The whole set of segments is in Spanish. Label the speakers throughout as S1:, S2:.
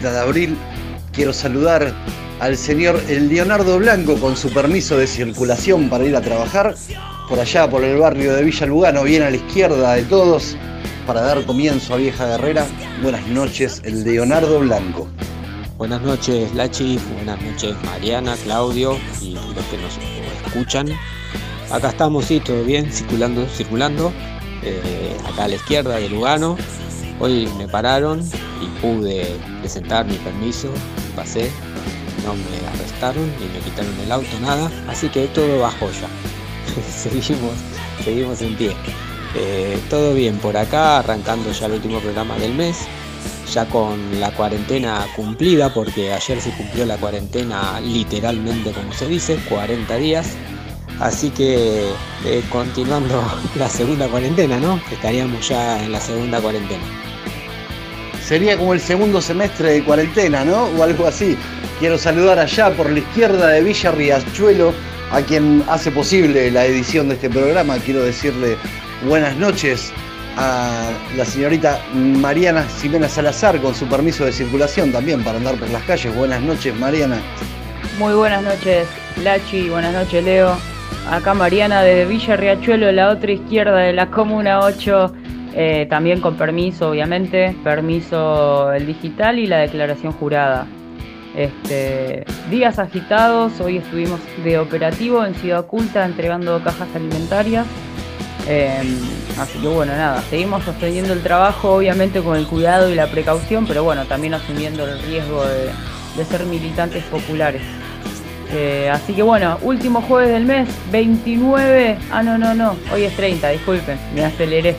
S1: 30 de abril, quiero saludar al señor Leonardo Blanco con su permiso de circulación para ir a trabajar por allá por el barrio de Villa Lugano, bien a la izquierda de todos, para dar comienzo a Vieja Guerrera. Buenas noches, el Leonardo Blanco.
S2: Buenas noches, Lachi. Buenas noches, Mariana, Claudio y los que nos escuchan. Acá estamos, sí, todo bien, circulando, circulando. Eh, acá a la izquierda de Lugano. Hoy me pararon y pude presentar mi permiso, pasé, no me arrestaron ni me quitaron el auto, nada, así que todo bajo ya. seguimos, seguimos en pie. Eh, todo bien por acá, arrancando ya el último programa del mes, ya con la cuarentena cumplida, porque ayer se cumplió la cuarentena literalmente como se dice, 40 días. Así que eh, continuando la segunda cuarentena, ¿no? Estaríamos ya en la segunda cuarentena
S1: sería como el segundo semestre de cuarentena, ¿no? O algo así. Quiero saludar allá por la izquierda de Villa Riachuelo a quien hace posible la edición de este programa. Quiero decirle buenas noches a la señorita Mariana Ximena Salazar con su permiso de circulación también para andar por las calles. Buenas noches, Mariana.
S3: Muy buenas noches, Lachi. Buenas noches, Leo. Acá Mariana de Villa Riachuelo, la otra izquierda de la Comuna 8 eh, también con permiso, obviamente, permiso el digital y la declaración jurada. Este, días agitados, hoy estuvimos de operativo en Ciudad Oculta entregando cajas alimentarias. Em, así que bueno, nada, seguimos sosteniendo el trabajo, obviamente con el cuidado y la precaución, pero bueno, también asumiendo el riesgo de, ser militantes populares. Eh, así que bueno, último jueves del mes, 29. Ah, no, no, no, hoy es 30, disculpen, me aceleré.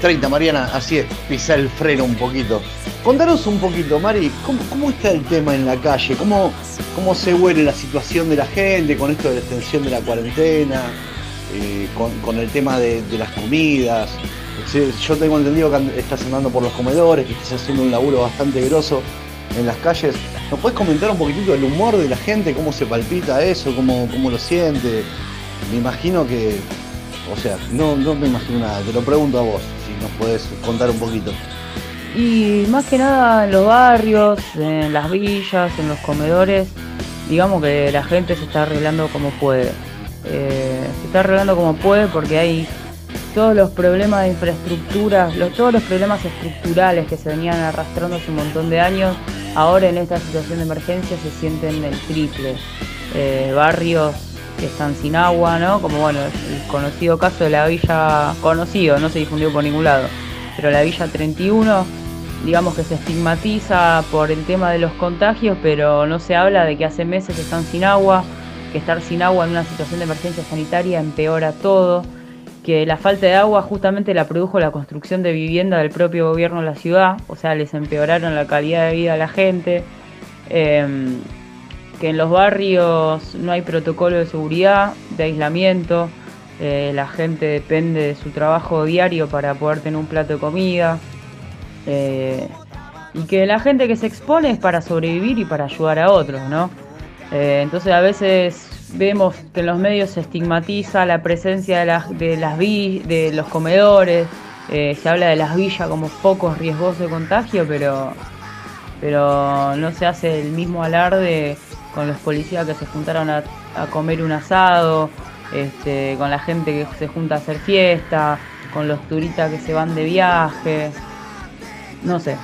S1: 30, Mariana, así es, pisar el freno un poquito. Contanos un poquito, Mari, ¿cómo, está el tema en la calle? ¿Cómo, ¿Cómo se huele la situación de la gente con esto de la extensión de la cuarentena? Eh, con, el tema de, las comidas. Yo tengo entendido que estás andando por los comedores, que estás haciendo un laburo bastante grosso en las calles. ¿Nos puedes comentar un poquitito del humor de la gente? ¿Cómo se palpita eso? ¿Cómo, cómo lo siente? Me imagino que, o sea, no, no me imagino nada, te lo pregunto a vos nos puedes contar un poquito.
S3: Y más que nada en los barrios, en las villas, en los comedores, digamos que la gente se está arreglando como puede. Eh, se está arreglando como puede porque hay todos los problemas de infraestructura, todos los problemas estructurales que se venían arrastrando hace un montón de años, ahora en esta situación de emergencia se sienten el triple. Eh, barrios que están sin agua, ¿no? Como bueno, el conocido caso de la villa, conocido, no se difundió por ningún lado, pero la villa 31, digamos que se estigmatiza por el tema de los contagios, pero no se habla de que hace meses están sin agua, que estar sin agua en una situación de emergencia sanitaria empeora todo, que la falta de agua justamente la produjo la construcción de vivienda del propio gobierno de la ciudad, o sea, les empeoraron la calidad de vida a la gente. Em, que en los barrios no hay protocolo de seguridad, de aislamiento, eh, la gente depende de su trabajo diario para poder tener un plato de comida, eh, y que la gente que se expone es para sobrevivir y para ayudar a otros, ¿no? Eh, entonces a veces vemos que en los medios se estigmatiza la presencia de, las, de, las de los comedores, se habla de las villas como focos riesgosos de contagio, pero, pero no se hace el mismo alarde con los policías que se juntaron a, comer un asado, este, con la gente que se junta a hacer fiesta, con los turistas que se van de viaje. No sé.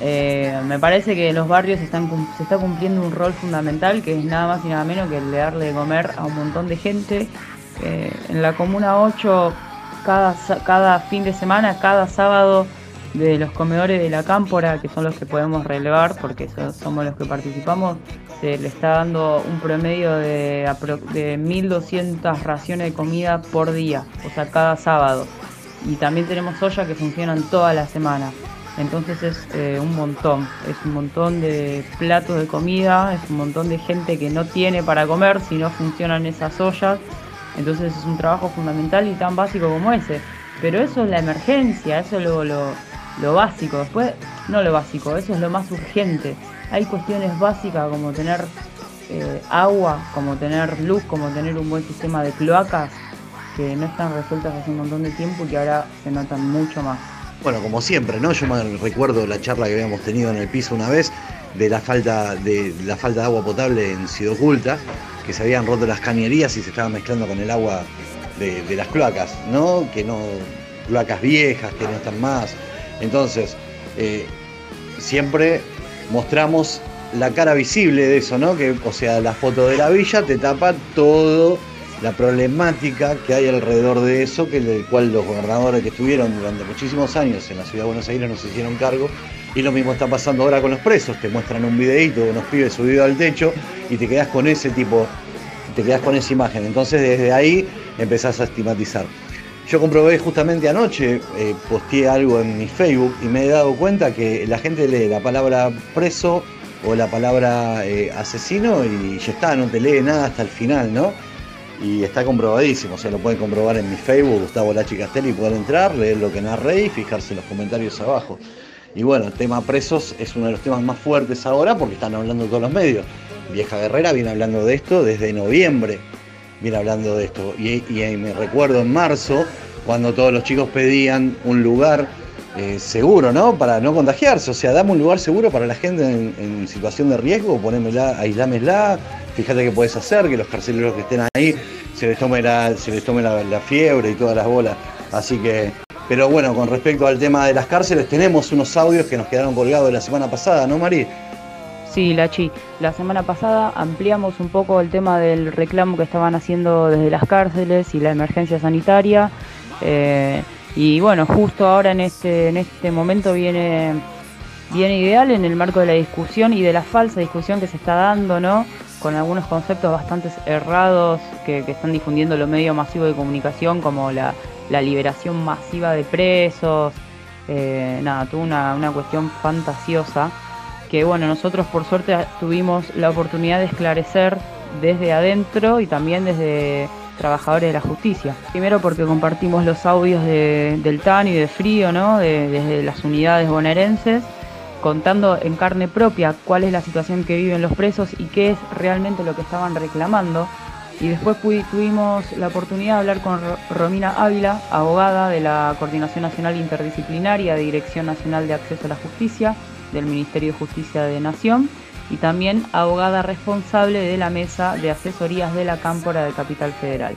S3: Eh, me parece que los barrios están, se está cumpliendo un rol fundamental que es nada más y nada menos que el de darle de comer a un montón de gente. Eh, en la Comuna 8, cada, cada fin de semana, cada sábado, de los comedores de la cámpora, que son los que podemos relevar porque somos los que participamos, se le está dando un promedio de, de 1.200 raciones de comida por día, o sea, cada sábado. Y también tenemos ollas que funcionan toda la semana. Entonces es eh, un montón, es un montón de platos de comida, es un montón de gente que no tiene para comer si no funcionan esas ollas. Entonces es un trabajo fundamental y tan básico como ese. Pero eso es la emergencia, eso es lo, básico. Después, no lo básico, eso es lo más urgente hay cuestiones básicas como tener eh, agua, como tener luz, como tener un buen sistema de cloacas que no están resueltas hace un montón de tiempo y que ahora se notan mucho más.
S1: Bueno, como siempre, ¿no? Yo me recuerdo la charla que habíamos tenido en el piso una vez de la falta de la falta de agua potable en Ciudad Oculta, que se habían roto las cañerías y se estaban mezclando con el agua de, las cloacas, ¿no? Que no, cloacas viejas, que no están más. Entonces, eh, siempre mostramos la cara visible de eso, ¿no? Que, o sea, la foto de la villa te tapa todo la problemática que hay alrededor de eso, que del cual los gobernadores que estuvieron durante muchísimos años en la ciudad de Buenos Aires no se hicieron cargo. Y lo mismo está pasando ahora con los presos, te muestran un videíto de unos pibes subidos al techo y te quedas con ese tipo, te quedas con esa imagen. Entonces desde ahí empezás a estigmatizar. Yo comprobé justamente anoche, eh, posteé algo en mi Facebook y me he dado cuenta que la gente lee la palabra preso o la palabra eh, asesino y ya está, no te lee nada hasta el final, ¿no? Y está comprobadísimo, se lo pueden comprobar en mi Facebook, Gustavo Lachi Castelli, pueden entrar, leer lo que narré y fijarse en los comentarios abajo. Y bueno, el tema presos es uno de los temas más fuertes ahora porque están hablando todos los medios. Vieja Guerrera viene hablando de esto desde noviembre, viene hablando de esto. Y, me recuerdo en marzo, cuando todos los chicos pedían un lugar eh, seguro, ¿no? Para no contagiarse. O sea, dame un lugar seguro para la gente en, situación de riesgo, ponémela, aislámela, fíjate qué puedes hacer, que los carceleros que estén ahí se les tome la, se les tome la, fiebre y todas las bolas. Así que, pero bueno, con respecto al tema de las cárceles, tenemos unos audios que nos quedaron colgados la semana pasada, ¿no, Mari?
S3: Sí, Lachi, la semana pasada ampliamos un poco el tema del reclamo que estaban haciendo desde las cárceles y la emergencia sanitaria. Eh, y bueno, justo ahora en este, en este momento viene, viene ideal en el marco de la discusión y de la falsa discusión que se está dando, ¿no? Con algunos conceptos bastante errados que, están difundiendo los medios masivos de comunicación, como la, liberación masiva de presos. Eh, nada, tuvo una, una cuestión fantasiosa que, bueno, nosotros por suerte tuvimos la oportunidad de esclarecer desde adentro y también desde trabajadores de la justicia. Primero porque compartimos los audios de, del TAN y de Frío, ¿no? desde las unidades bonaerenses contando en carne propia cuál es la situación que viven los presos y qué es realmente lo que estaban reclamando. Y después tuvimos la oportunidad de hablar con Romina Ávila, abogada de la Coordinación Nacional Interdisciplinaria, de Dirección Nacional de Acceso a la Justicia, del Ministerio de Justicia de Nación, y también abogada responsable de la Mesa de Asesorías de la Cámpora de Capital Federal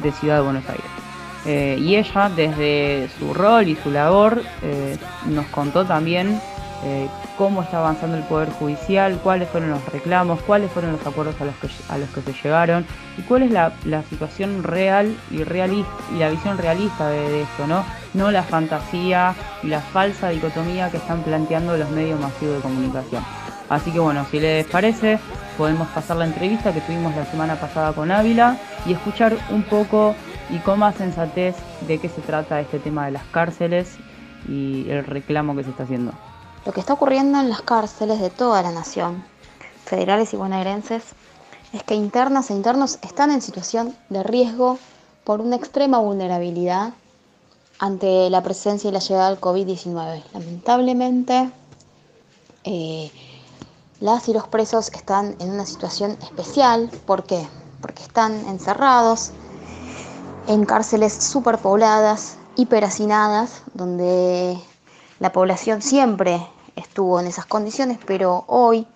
S3: de Ciudad de Buenos Aires. Eh, y ella, desde su rol y su labor, eh, nos contó también eh, cómo está avanzando el Poder Judicial, cuáles fueron los reclamos, cuáles fueron los acuerdos a los que, se llegaron y cuál es la, situación real y, realista, y la visión realista de, esto, ¿no? no la fantasía y la falsa dicotomía que están planteando los medios masivos de comunicación. Así que bueno, si les parece, podemos pasar la entrevista que tuvimos la semana pasada con Ávila y escuchar un poco y con más sensatez de qué se trata este tema de las cárceles y el reclamo que se está haciendo.
S4: Lo que está ocurriendo en las cárceles de toda la nación, federales y bonaerenses, es que internas e internos están en situación de riesgo por una extrema vulnerabilidad ante la presencia y la llegada del COVID-19. Lamentablemente, eh, las y los presos están en una situación especial. ¿Por qué? Porque están encerrados en cárceles superpobladas, hiperhacinadas, donde la población siempre estuvo en esas condiciones, pero hoy,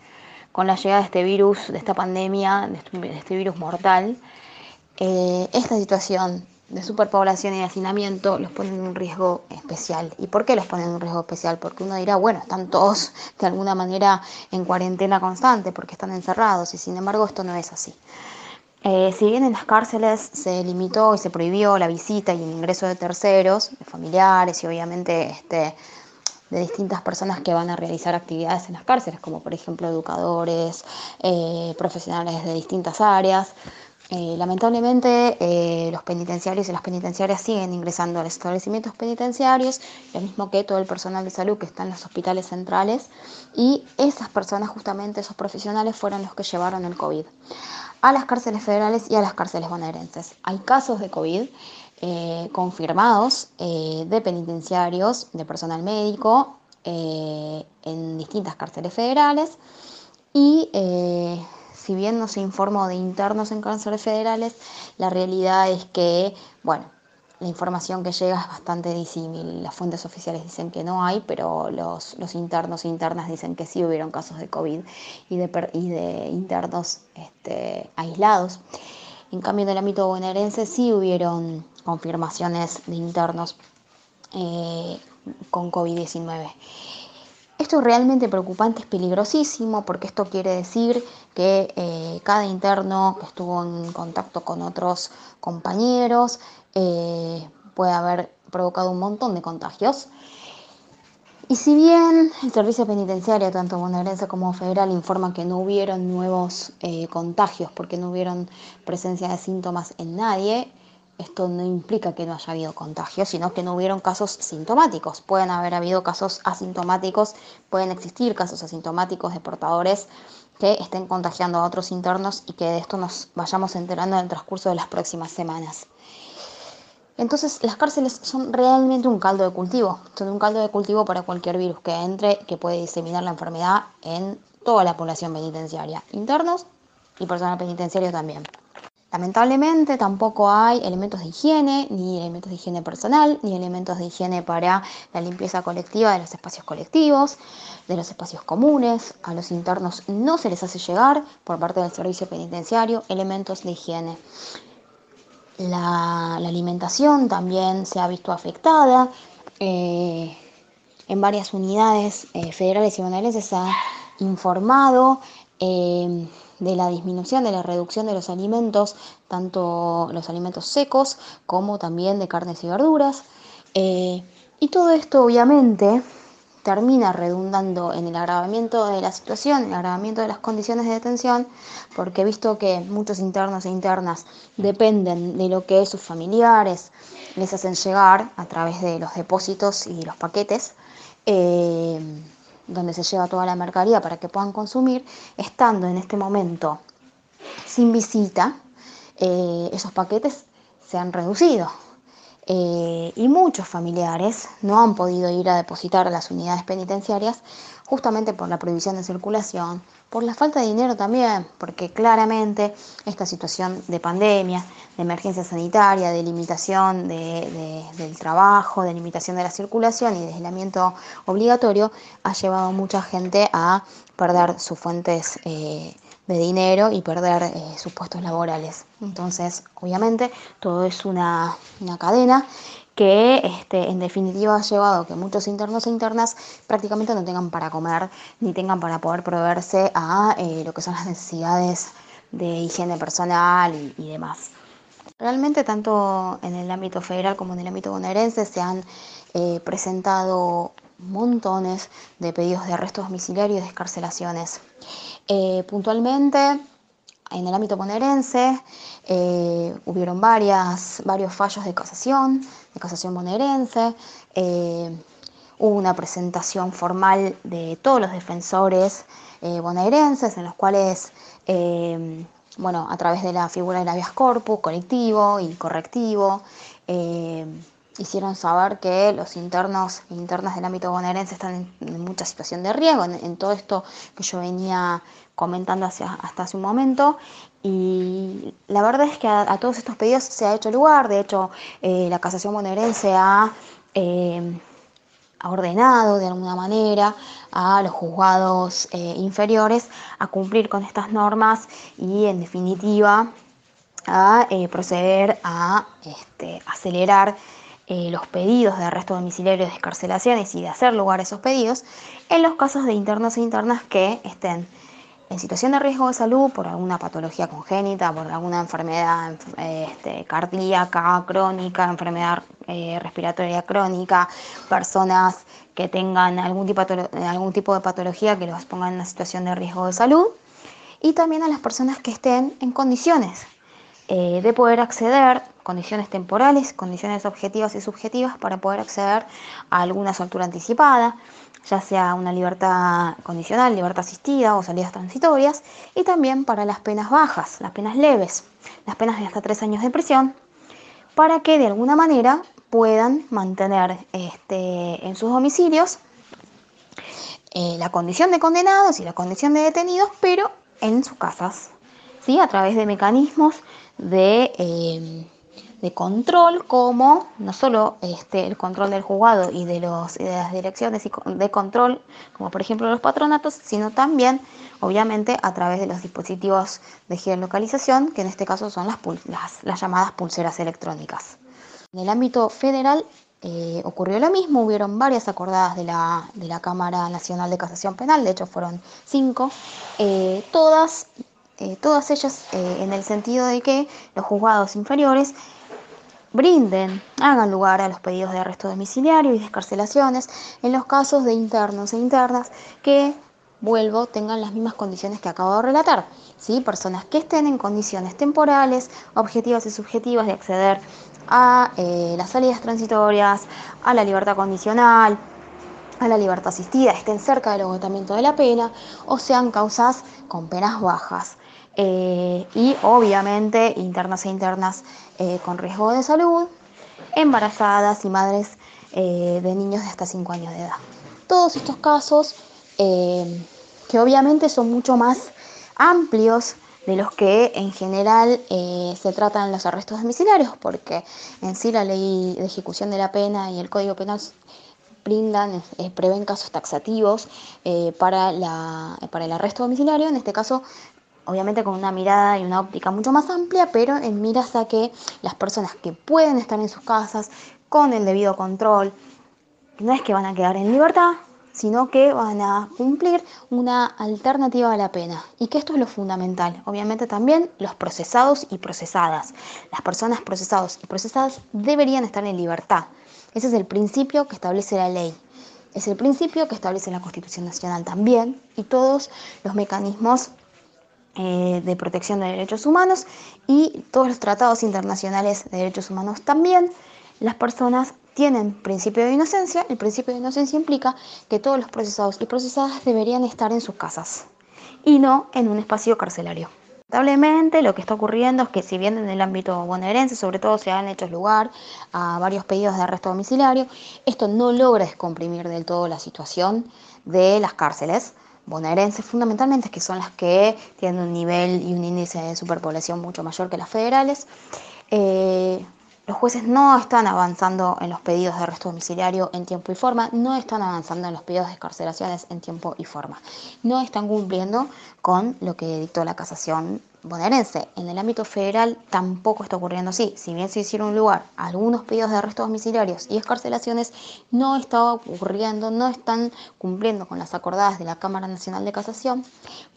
S4: con la llegada de este virus, de esta pandemia, de este, este virus mortal, eh, esta situación de superpoblación y de hacinamiento los pone en un riesgo especial. ¿Y por qué los pone en un riesgo especial? Porque uno dirá, bueno, están todos de alguna manera en cuarentena constante porque están encerrados y sin embargo esto no es así. Eh, si bien en las cárceles se limitó y se prohibió la visita y el ingreso de terceros, de familiares y obviamente este, de distintas personas que van a realizar actividades en las cárceles, como por ejemplo educadores, eh, profesionales de distintas áreas. Eh, lamentablemente eh, los penitenciarios y las penitenciarias siguen ingresando a los establecimientos penitenciarios, lo mismo que todo el personal de salud que está en los hospitales centrales, y esas personas, justamente esos profesionales, fueron los que llevaron el COVID a las cárceles federales y a las cárceles bonaerenses. Hay casos de COVID eh, confirmados eh, de penitenciarios, de personal médico, eh, en distintas cárceles federales. Y si bien no se informó de internos en cárceles federales, la realidad es que, bueno, la información que llega es bastante disímil. Las fuentes oficiales dicen que no hay, pero los, internos e internas dicen que sí hubieron casos de COVID y de, y de internos este, aislados. En cambio, en el ámbito bonaerense sí hubieron confirmaciones de internos eh, con COVID-19. Esto es realmente preocupante, es peligrosísimo, porque esto quiere decir que eh, cada interno que estuvo en contacto con otros compañeros eh, puede haber provocado un montón de contagios. Y si bien el servicio penitenciario, tanto bonaerense como federal, informa que no hubieron nuevos eh, contagios porque no hubieron presencia de síntomas en nadie, esto no implica que no haya habido contagios, sino que no hubieron casos sintomáticos. Pueden haber habido casos asintomáticos, pueden existir casos asintomáticos de portadores que estén contagiando a otros internos y que de esto nos vayamos enterando en el transcurso de las próximas semanas. Entonces las cárceles son realmente un caldo de cultivo, son un caldo de cultivo para cualquier virus que entre, que puede diseminar la enfermedad en toda la población penitenciaria, internos y personal penitenciario también. Lamentablemente tampoco hay elementos de higiene, ni elementos de higiene personal, ni elementos de higiene para la limpieza colectiva de los espacios colectivos, de los espacios comunes. A los internos no se les hace llegar por parte del servicio penitenciario elementos de higiene. La, alimentación también se ha visto afectada. Eh, en varias unidades eh, federales y bonaerenses se ha informado eh, de la disminución, de la reducción de los alimentos, tanto los alimentos secos como también de carnes y verduras. Y todo esto obviamente termina redundando en el agravamiento de la situación, el agravamiento de las condiciones de detención, porque visto que muchos internos e internas dependen de lo que sus familiares les hacen llegar a través de los depósitos y los paquetes, eh, donde se lleva toda la mercadería para que puedan consumir, estando en este momento sin visita, eh, esos paquetes se han reducido. Eh, y muchos familiares no han podido ir a depositar a las unidades penitenciarias justamente por la prohibición de circulación, por la falta de dinero también, porque claramente esta situación de pandemia, de emergencia sanitaria, de limitación del trabajo, de limitación de la circulación y de aislamiento obligatorio, ha llevado a mucha gente a perder sus fuentes eh, de dinero y perder eh, sus puestos laborales. Entonces, obviamente, todo es una, una cadena que este, en definitiva ha llevado a que muchos internos e internas prácticamente no tengan para comer ni tengan para poder proveerse a eh, lo que son las necesidades de higiene personal y, demás. Realmente tanto en el ámbito federal como en el ámbito bonaerense se han eh, presentado montones de pedidos de arresto domiciliario y de escarcelaciones. Eh, puntualmente, en el ámbito bonaerense hubieron varias, varios fallos de casación, de casación bonaerense. Eh, hubo una presentación formal de todos los defensores eh, bonaerenses, en los cuales, eh, bueno, a través de la figura del habeas corpus, colectivo y correctivo, hicieron saber que los internos e internas del ámbito bonaerense están en, mucha situación de riesgo, en, todo esto que yo venía comentando hasta hace un momento. Y la verdad es que a, todos estos pedidos se ha hecho lugar, de hecho eh, la casación bonaerense ha, eh, ha, ordenado de alguna manera a los juzgados eh, inferiores a cumplir con estas normas y en definitiva a proceder a este, acelerar eh, los pedidos de arresto domiciliario, de escarcelaciones y de hacer lugar a esos pedidos en los casos de internos e internas que estén en situación de riesgo de salud por alguna patología congénita, por alguna enfermedad este, cardíaca crónica, enfermedad eh, respiratoria crónica, personas que tengan algún tipo, de patología que los pongan en una situación de riesgo de salud y también a las personas que estén en condiciones eh, de poder acceder condiciones temporales, condiciones objetivas y subjetivas para poder acceder a alguna soltura anticipada, ya sea una libertad condicional, libertad asistida o salidas transitorias, y también para las penas bajas, las penas leves, las penas de hasta tres años de prisión, para que de alguna manera puedan mantener este, en sus domicilios eh, la condición de condenados y la condición de detenidos, pero en sus casas, ¿sí? a través de mecanismos de... Eh, de control como no solo este, el control del juzgado y de, los, de las direcciones de control, como por ejemplo los patronatos, sino también, obviamente, a través de los dispositivos de geolocalización, que en este caso son las, las, las llamadas pulseras electrónicas. En el ámbito federal eh, ocurrió lo mismo, hubieron varias acordadas de la, de la, Cámara Nacional de Casación Penal, de hecho fueron cinco, eh, todas, eh, todas ellas en el sentido de que los juzgados inferiores brinden, hagan lugar a los pedidos de arresto domiciliario y descarcelaciones en los casos de internos e internas que, vuelvo, tengan las mismas condiciones que acabo de relatar. ¿sí? Personas que estén en condiciones temporales, objetivas y subjetivas de acceder a eh, las salidas transitorias, a la libertad condicional, a la libertad asistida, estén cerca del agotamiento de la pena o sean causas con penas bajas. Eh, y obviamente internas e internas eh, con riesgo de salud, embarazadas y madres eh, de niños de hasta 5 años de edad. Todos estos casos que obviamente son mucho más amplios de los que en general se tratan los arrestos domiciliarios, porque en sí la ley de ejecución de la pena y el Código Penal brindan, prevén casos taxativos para, para el arresto domiciliario, en este caso obviamente con una mirada y una óptica mucho más amplia, pero en miras a que las personas que pueden estar en sus casas con el debido control, no es que van a quedar en libertad, sino que van a cumplir una alternativa a la pena. Y que esto es lo fundamental. Obviamente también los procesados y procesadas. Las personas procesados y procesadas deberían estar en libertad. Ese es el principio que establece la ley. Es el principio que establece la Constitución Nacional también y todos los mecanismos eh, de protección de derechos humanos y todos los tratados internacionales de derechos humanos también, las personas tienen principio de inocencia. El principio de inocencia implica que todos los procesados y procesadas deberían estar en sus casas y no en un espacio carcelario. Lamentablemente lo que está ocurriendo es que si bien en el ámbito bonaerense sobre todo se han hecho lugar a varios pedidos de arresto domiciliario, esto no logra descomprimir del todo la situación de las cárceles bonaerenses fundamentalmente, que son las que tienen un nivel y un índice de superpoblación mucho mayor que las federales. Eh, los jueces no están avanzando en los pedidos de arresto domiciliario en tiempo y forma, no están avanzando en los pedidos de escarcelaciones en tiempo y forma, no están cumpliendo con lo que dictó la casación bonaerense. En el ámbito federal tampoco está ocurriendo así. Si bien se hicieron lugar algunos pedidos de arrestos domiciliarios y escarcelaciones, no está ocurriendo, no están cumpliendo con las acordadas de la Cámara Nacional de Casación,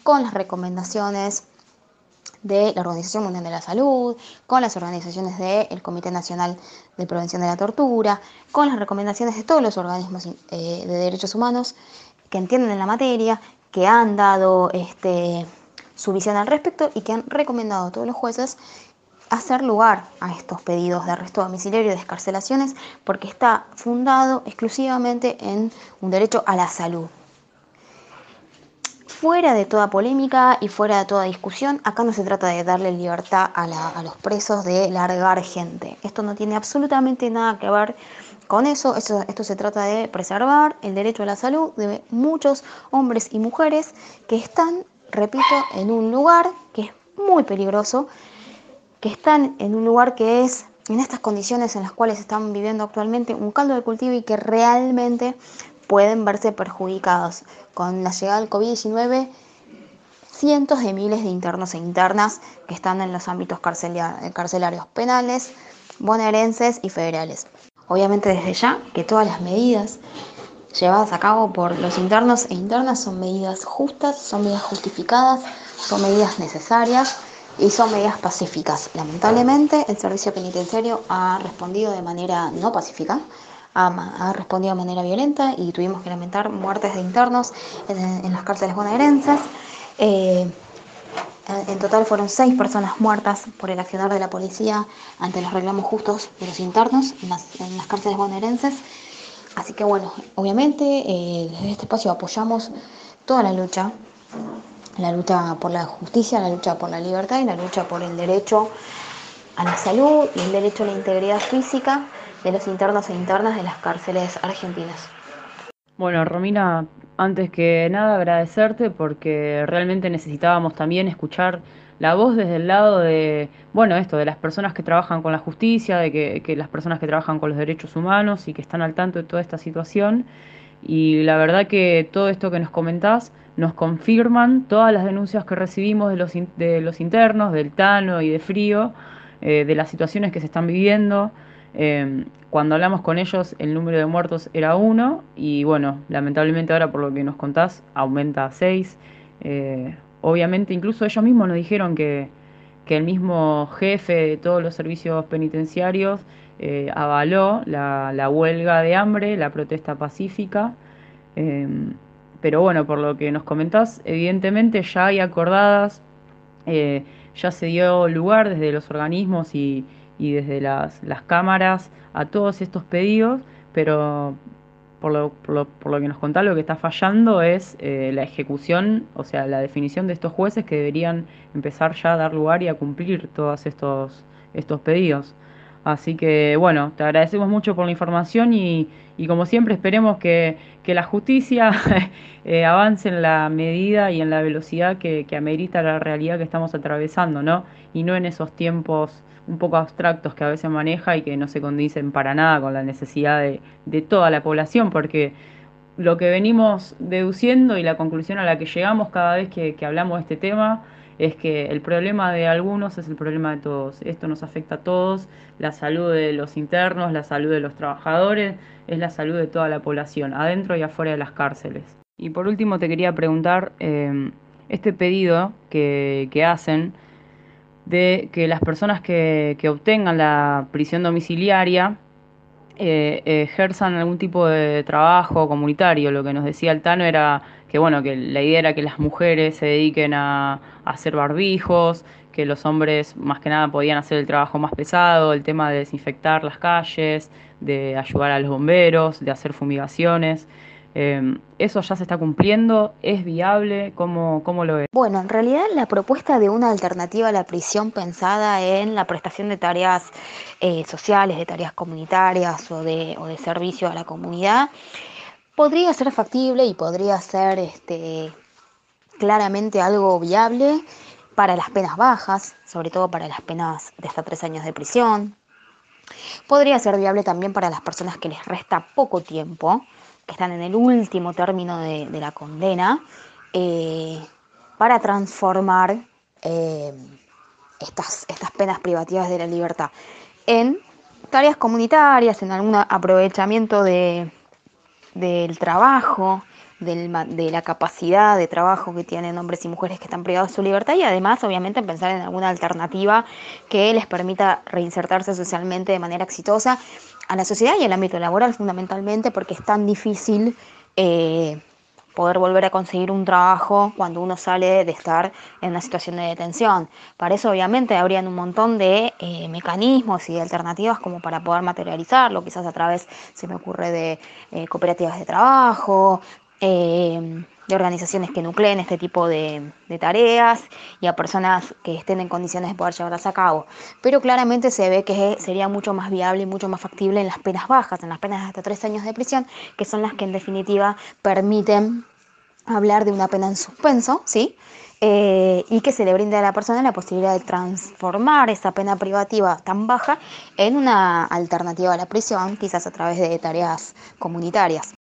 S4: con las recomendaciones de la Organización Mundial de la Salud, con las organizaciones del Comité Nacional de Prevención de la Tortura, con las recomendaciones de todos los organismos eh, de derechos humanos que entienden en la materia, que han dado este, su visión al respecto y que han recomendado a todos los jueces hacer lugar a estos pedidos de arresto domiciliario y de escarcelaciones porque está fundado exclusivamente en un derecho a la salud. Fuera de toda polémica y fuera de toda discusión, acá no se trata de darle libertad a, los presos de largar gente. Esto no tiene absolutamente nada que ver con eso. Esto se trata de preservar el derecho a la salud de muchos hombres y mujeres que están repito, en un lugar que es muy peligroso, que están en un lugar que es, en estas condiciones en las cuales están viviendo actualmente, un caldo de cultivo y que realmente pueden verse perjudicados. Con la llegada del COVID-19, cientos de miles de internos e internas que están en los ámbitos carcelarios penales, bonaerenses y federales. Obviamente desde ya que todas las medidas llevadas a cabo por los internos e internas son medidas justas, son medidas justificadas, son medidas necesarias y son medidas pacíficas. Lamentablemente, el servicio penitenciario ha respondido de manera no pacífica, ha, respondido de manera violenta y tuvimos que lamentar muertes de internos en, las cárceles bonaerenses. Eh, en total fueron seis personas muertas por el accionar de la policía ante los reclamos justos de los internos en las, en las cárceles bonaerenses. Así que bueno, obviamente eh, desde este espacio apoyamos toda la lucha, la lucha por la justicia, la lucha por la libertad y la lucha por el derecho a la salud y el derecho a la integridad física de los internos e internas de las cárceles argentinas.
S3: Bueno, Romina, antes que nada agradecerte porque realmente necesitábamos también escuchar la voz desde el lado de, bueno, esto, de las personas que trabajan con la justicia, de que, que las personas que trabajan con los derechos humanos y que están al tanto de toda esta situación. Y la verdad que todo esto que nos comentás nos confirman todas las denuncias que recibimos de los, de los internos, del Tano y de Frío, eh, de las situaciones que se están viviendo. Eh, cuando hablamos con ellos el número de muertos era uno y bueno, lamentablemente ahora por lo que nos contás aumenta a seis. Eh, obviamente incluso ellos mismos nos dijeron que, que, el mismo jefe de todos los servicios penitenciarios eh, avaló la, la, huelga de hambre, la protesta pacífica. Eh, pero bueno, por lo que nos comentás, evidentemente ya hay acordadas, eh, ya se dio lugar desde los organismos y, y desde las, las, cámaras a todos estos pedidos, pero por lo, que nos contás, lo que está fallando es eh, la ejecución, o sea, la definición de estos jueces que deberían empezar ya a dar lugar y a cumplir todos estos, estos pedidos. Así que bueno, te agradecemos mucho por la información y, y como siempre esperemos que, que la justicia eh, avance en la medida y en la velocidad que, que, amerita la realidad que estamos atravesando, ¿no? Y no en esos tiempos un poco abstractos que a veces maneja y que no se condicen para nada con la necesidad de, de toda la población, porque lo que venimos deduciendo y la conclusión a la que llegamos cada vez que, hablamos de este tema es que el problema de algunos es el problema de todos. Esto nos afecta a todos, la salud de los internos, la salud de los trabajadores, es la salud de toda la población, adentro y afuera de las cárceles. Y por último te quería preguntar, eh, este pedido que, que, hacen de que las personas que, que obtengan la prisión domiciliaria eh, ejerzan algún tipo de trabajo comunitario, lo que nos decía el Tano era que bueno, que la idea era que las mujeres se dediquen a hacer barbijos, que los hombres más que nada podían hacer el trabajo más pesado, el tema de desinfectar las calles, de ayudar a los bomberos, de hacer fumigaciones. Eh, ¿Eso ya se está cumpliendo? ¿Es viable? ¿Cómo, ¿Cómo lo es?
S4: Bueno, en realidad la propuesta de una alternativa a la prisión pensada en la prestación de tareas eh, sociales, de tareas comunitarias o de, o de servicio a la comunidad podría ser factible y podría ser este, claramente algo viable para las penas bajas, sobre todo para las penas de hasta tres años de prisión. Podría ser viable también para las personas que les resta poco tiempo, están en el último término de, de la condena, eh, para transformar eh, estas, estas penas privativas de la libertad en tareas comunitarias, en algún aprovechamiento de, del trabajo, del, de la capacidad de trabajo que tienen hombres y mujeres que están privados de su libertad y además obviamente pensar en alguna alternativa que les permita reinsertarse socialmente de manera exitosa a la sociedad y al ámbito laboral fundamentalmente porque es tan difícil eh, poder volver a conseguir un trabajo cuando uno sale de estar en una situación de detención. Para eso obviamente habrían un montón de eh, mecanismos y alternativas como para poder materializarlo, quizás a través, se me ocurre, de eh, cooperativas de trabajo, eh, de organizaciones que nucleen este tipo de, tareas y a personas que estén en condiciones de poder llevarlas a cabo. Pero claramente se ve que sería mucho más viable y mucho más factible en las penas bajas, en las penas de hasta tres años de prisión, que son las que en definitiva permiten hablar de una pena en suspenso, ¿sí? Eh, y que se le brinde a la persona la posibilidad de transformar esa pena privativa tan baja en una alternativa a la prisión, quizás a través de tareas comunitarias.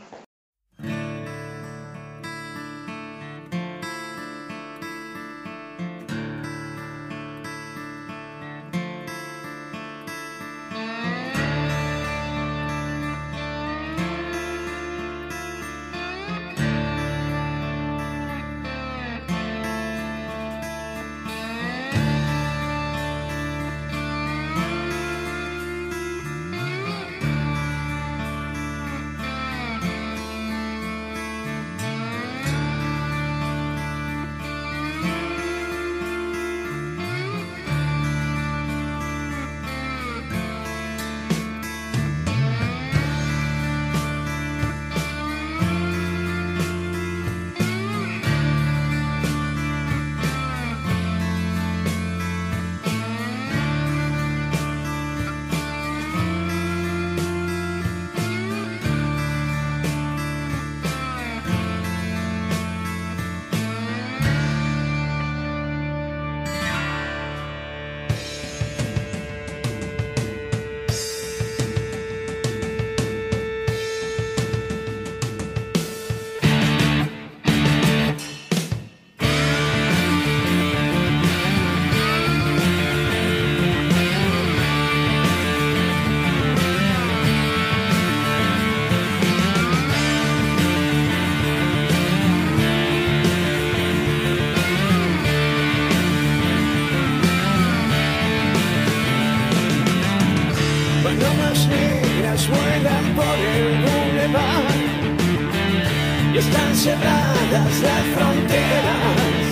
S5: Cerradas las fronteras.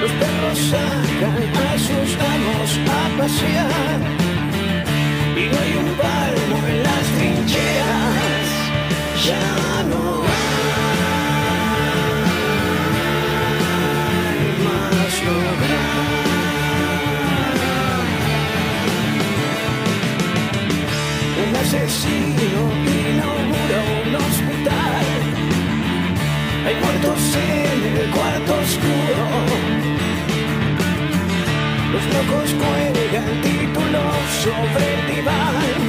S5: Los perros sacan a sus amos a pasear y no hay un palmo en las trincheras. Ya no hay más Los locos cuelgan títulos sobre el diván.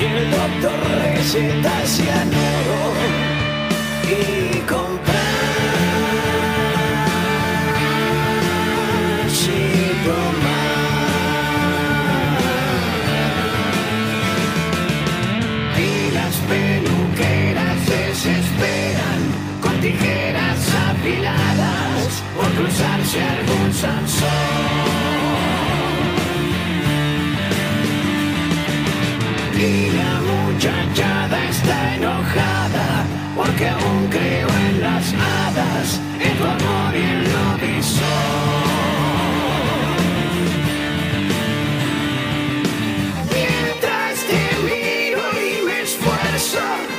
S5: Y el doctor receta cianuro y comprar por cruzarse algún Sansón. Y la muchachada está enojada porque aún creo en las hadas, en tu amor y en lo Mientras te miro y me esfuerzo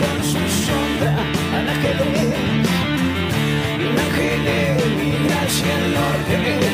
S5: con su sombra al. Y un ángel emigra hacia el norte.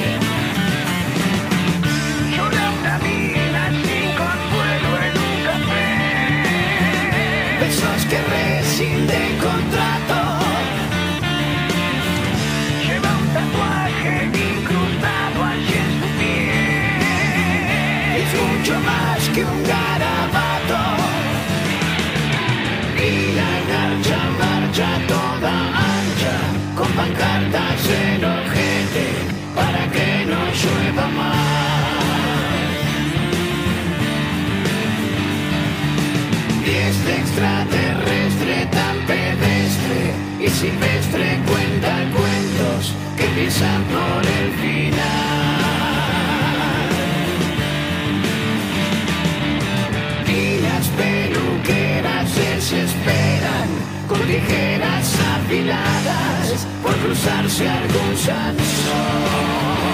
S5: Afiladas por cruzarse algún Sansón.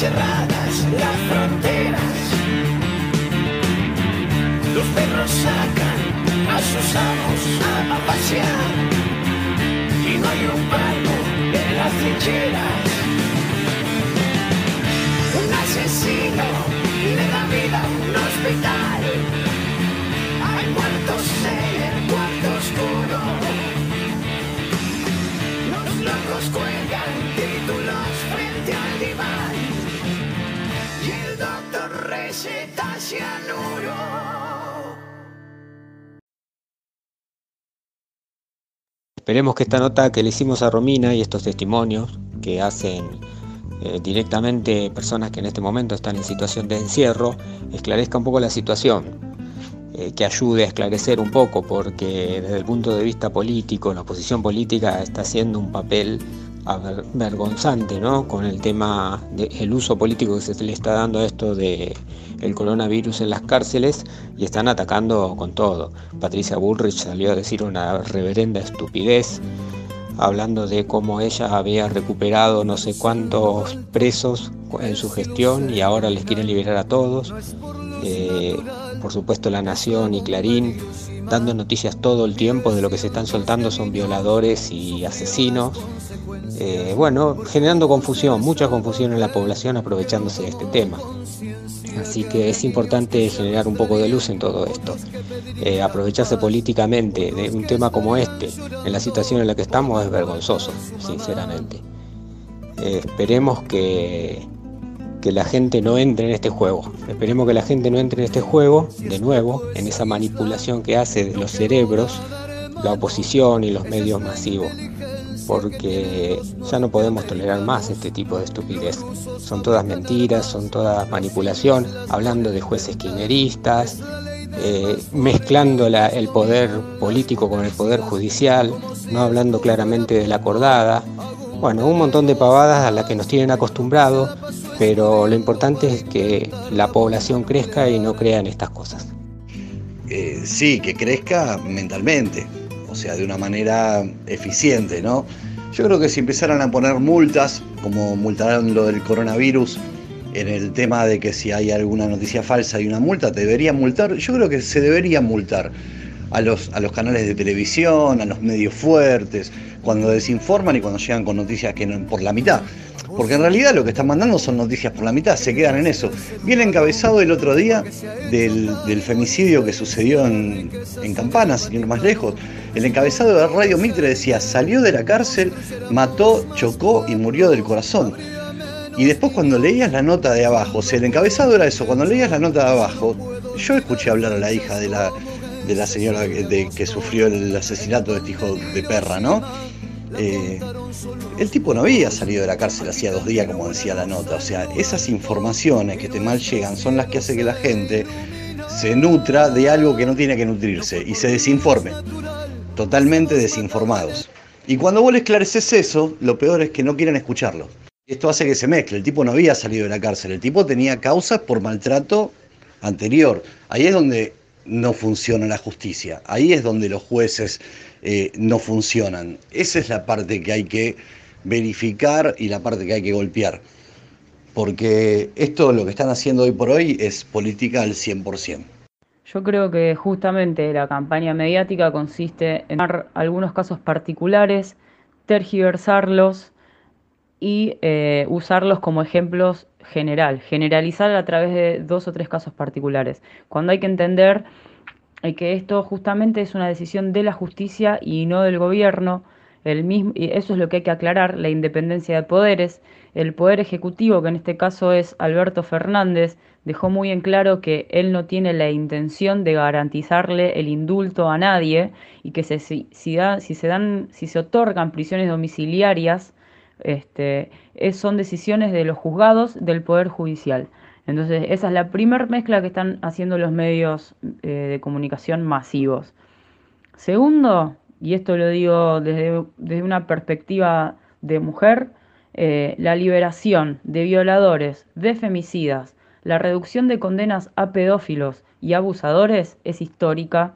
S5: Cerradas las fronteras. Los perros sacan a sus amos a pasear y no hay un palmo en las trincheras.
S2: Esperemos que esta nota que le hicimos a Romina y estos testimonios que hacen eh, directamente personas que en este momento están en situación de encierro esclarezca un poco la situación eh, que ayude a esclarecer un poco, porque desde el punto de vista político, la oposición política está haciendo un papel vergonzante, ¿no? Con el tema del uso político que se le está dando a esto de el coronavirus en las cárceles y están atacando con todo. Patricia Bullrich salió a decir una reverenda estupidez hablando de cómo ella había recuperado no sé cuántos presos en su gestión y ahora les quiere liberar a todos. Eh, por supuesto La Nación y Clarín dando noticias todo el tiempo de lo que se están soltando son violadores y asesinos. Eh, bueno, generando confusión, mucha confusión en la población aprovechándose de este tema. Así que es importante generar un poco de luz en todo esto. Eh, aprovecharse políticamente de un tema como este, en la situación en la que estamos, es vergonzoso, sinceramente. Eh, esperemos que, que la gente no entre en este juego. Esperemos que la gente no entre en este juego, de nuevo, en esa manipulación que hace de los cerebros la oposición y los medios masivos porque ya no podemos tolerar más este tipo de estupidez. Son todas mentiras, son todas manipulación, hablando de jueces kirchneristas, eh, mezclando el poder político con el poder judicial, no hablando claramente de la acordada. Bueno, un montón de pavadas a las que nos tienen acostumbrados, pero lo importante es que la población crezca y no crea en estas cosas.
S1: Eh, sí, que crezca mentalmente, o sea, de una manera eficiente, ¿no? Yo creo que si empezaran a poner multas, como multarán lo del coronavirus, en el tema de que si hay alguna noticia falsa y una multa, te deberían multar. Yo creo que se debería multar a los, a los canales de televisión, a los medios fuertes, cuando desinforman y cuando llegan con noticias que por la mitad. Porque en realidad lo que están mandando son noticias por la mitad, se quedan en eso. Viene encabezado el otro día del, femicidio que sucedió en, en Campana, sin ir más lejos. El encabezado de Radio Mitre decía, salió de la cárcel, mató, chocó y murió del corazón. Y después cuando leías la nota de abajo, o sea, el encabezado era eso, cuando leías la nota de abajo, yo escuché hablar a la hija de la, de la señora que, que sufrió el asesinato de este hijo de perra, ¿no? Eh, el tipo no había salido de la cárcel hacía dos días, como decía la nota. O sea, esas informaciones que te mal llegan son las que hacen que la gente se nutra de algo que no tiene que nutrirse y se desinforme. Totalmente desinformados. Y cuando vos le esclareces eso, lo peor es que no quieren escucharlo. Esto hace que se mezcle. El tipo no había salido de la cárcel. El tipo tenía causas por maltrato anterior. Ahí es donde no funciona la justicia. Ahí es donde los jueces eh, no funcionan. Esa es la parte que hay que verificar y la parte que hay que golpear. Porque esto lo que están haciendo hoy por hoy es política al 100%.
S3: Yo creo que justamente la campaña mediática consiste en tomar algunos casos particulares, tergiversarlos y eh, usarlos como ejemplos general, generalizar a través de dos o tres casos particulares. Cuando hay que entender que esto justamente es una decisión de la justicia y no del gobierno. El mismo, y eso es lo que hay que aclarar, la independencia de poderes. El poder ejecutivo, que en este caso es Alberto Fernández, dejó muy en claro que él no tiene la intención de garantizarle el indulto a nadie y que si, se dan, si se otorgan prisiones domiciliarias, este, son decisiones de los juzgados del Poder Judicial. Entonces, esa es la primera mezcla que están haciendo los medios eh, de comunicación masivos. Segundo, y esto lo digo desde, una perspectiva de mujer, eh, la liberación de violadores, de femicidas, la reducción de condenas a pedófilos y abusadores es histórica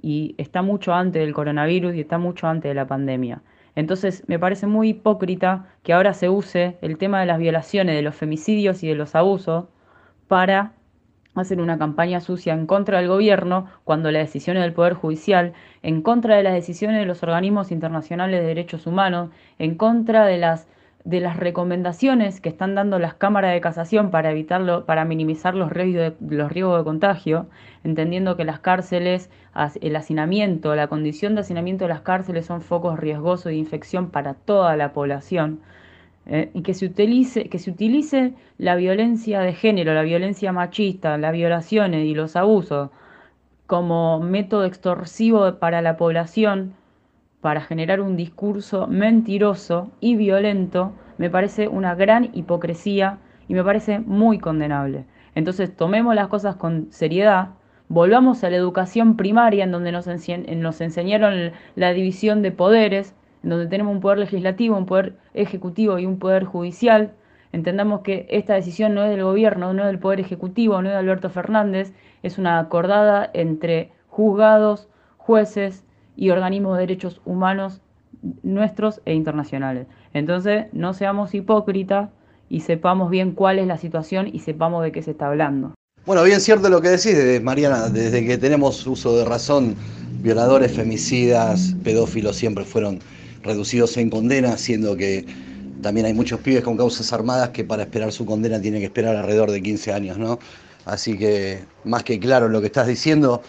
S3: y está mucho antes del coronavirus y está mucho antes de la pandemia. Entonces me parece muy hipócrita que ahora se use el tema de las violaciones, de los femicidios y de los abusos para hacer una campaña sucia en contra del gobierno cuando las decisiones del Poder Judicial, en contra de las decisiones de los organismos internacionales de derechos humanos, en contra de las, de las recomendaciones que están dando las cámaras de casación para evitarlo, para minimizar los riesgos de, los riesgos de contagio, entendiendo que las cárceles, el hacinamiento, la condición de hacinamiento de las cárceles son focos riesgosos de infección para toda la población. Eh, y que se, utilice, que se utilice la violencia de género, la violencia machista, las violaciones y los abusos como método extorsivo para la población para generar un discurso mentiroso y violento me parece una gran hipocresía y me parece muy condenable. Entonces tomemos las cosas con seriedad, volvamos a la educación primaria en donde nos, enseñaron la división de poderes, en donde tenemos un poder legislativo, un poder ejecutivo y un poder judicial. Entendamos que esta decisión no es del gobierno, no es del poder ejecutivo, no es de Alberto Fernández, es una acordada entre juzgados, jueces, y organismos de derechos humanos nuestros e internacionales. Entonces, no seamos hipócritas y sepamos bien cuál es la situación y sepamos de qué se está hablando.
S1: Bueno, bien cierto lo que decís, Mariana, desde que tenemos uso de razón, violadores, femicidas, pedófilos siempre fueron reducidos en condena, siendo que también hay muchos pibes con causas armadas que para esperar su condena tienen que esperar alrededor de 15 años, ¿no? Así que, más que claro lo que estás diciendo,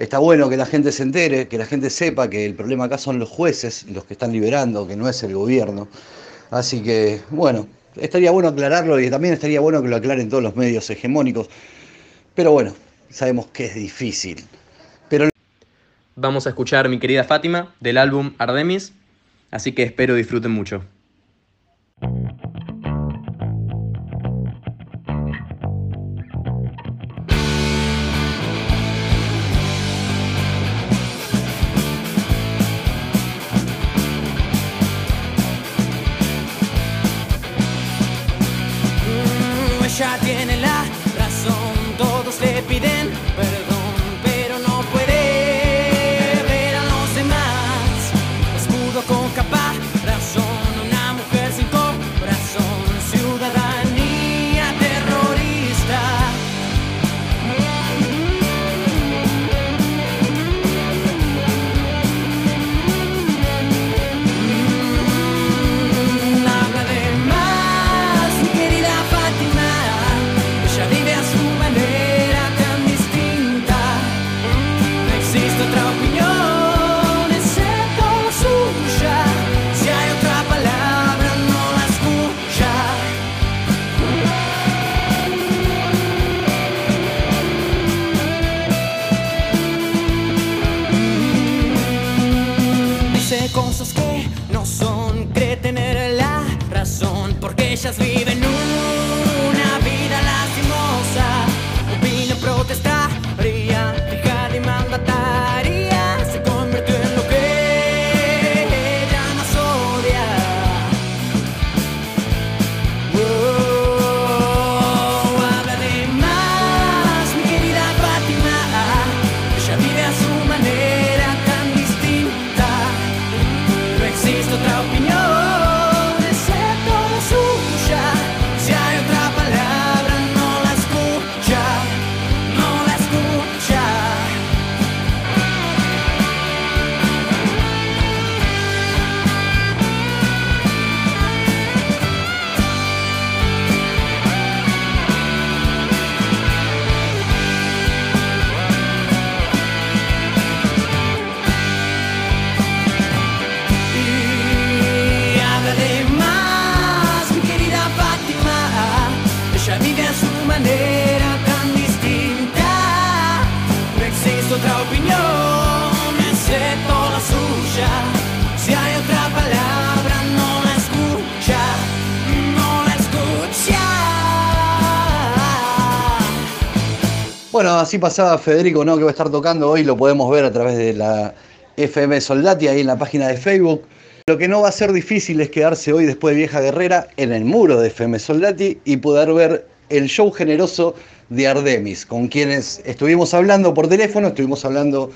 S1: Está bueno que la gente se entere, que la gente sepa que el problema acá son los jueces los que están liberando, que no es el gobierno. Así que, bueno, estaría bueno aclararlo y también estaría bueno que lo aclaren todos los medios hegemónicos. Pero bueno, sabemos que es difícil. Pero...
S5: Vamos a escuchar mi querida Fátima del álbum Artemis, así que espero disfruten mucho.
S1: Así pasaba Federico, ¿no? Que va a estar tocando hoy, lo podemos ver a través de la FM Soldati, ahí en la página de Facebook. Lo que no va a ser difícil es quedarse hoy después de Vieja Guerrera en el muro de FM Soldati y poder ver el show generoso de Ardemis, con quienes estuvimos hablando por teléfono, estuvimos hablando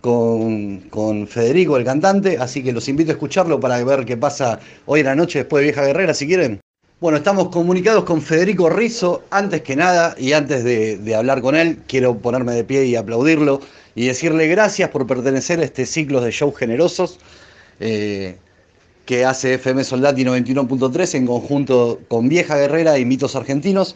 S1: con, con Federico, el cantante, así que los invito a escucharlo para ver qué pasa hoy en la noche después de Vieja Guerrera, si quieren. Bueno, estamos comunicados con Federico Rizzo. Antes que nada, y antes de, hablar con él, quiero ponerme de pie y aplaudirlo y decirle gracias por pertenecer a este ciclo de shows generosos eh, que hace FM Soldati 91.3 en conjunto con Vieja Guerrera y Mitos Argentinos.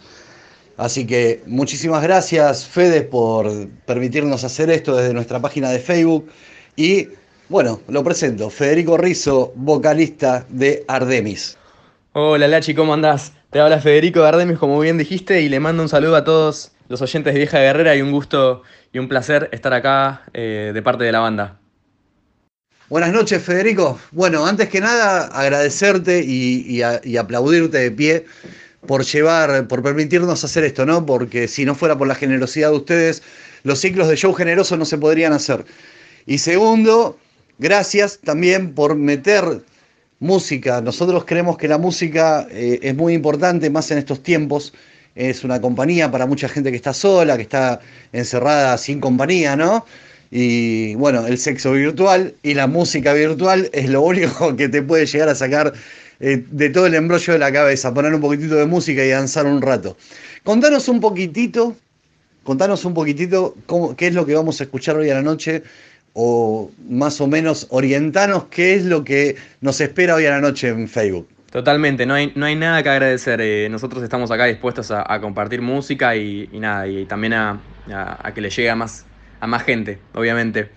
S1: Así que muchísimas gracias, Fede, por permitirnos hacer esto desde nuestra página de Facebook. Y bueno, lo presento, Federico Rizzo, vocalista de Ardemis.
S5: Hola Lachi, ¿cómo andás? Te habla Federico de Ardemis, como bien dijiste, y le mando un saludo a todos los oyentes de Vieja Guerrera y un gusto y un placer estar acá eh, de parte de la banda.
S1: Buenas noches, Federico. Bueno, antes que nada, agradecerte y, y aplaudirte de pie por llevar, por permitirnos hacer esto, ¿no? Porque si no fuera por la generosidad de ustedes, los ciclos de show generosos no se podrían hacer. Y segundo, gracias también por meter música. Nosotros creemos que la música eh, es muy importante, más en estos tiempos. Es una compañía para mucha gente que está sola, que está encerrada sin compañía, ¿no? Y bueno, el sexo virtual y la música virtual es lo único que te puede llegar a sacar eh, de todo el embrollo de la cabeza, poner un poquitito de música y danzar un rato. Contanos un poquitito, contanos un poquitito cómo, qué es lo que vamos a escuchar hoy a la noche o más o menos orientanos qué es lo que nos espera hoy a la noche en Facebook.
S6: Totalmente, no hay, no hay nada que agradecer. Eh, nosotros estamos acá dispuestos a, compartir música y, nada, y también a, que le llegue a más, a más gente, obviamente.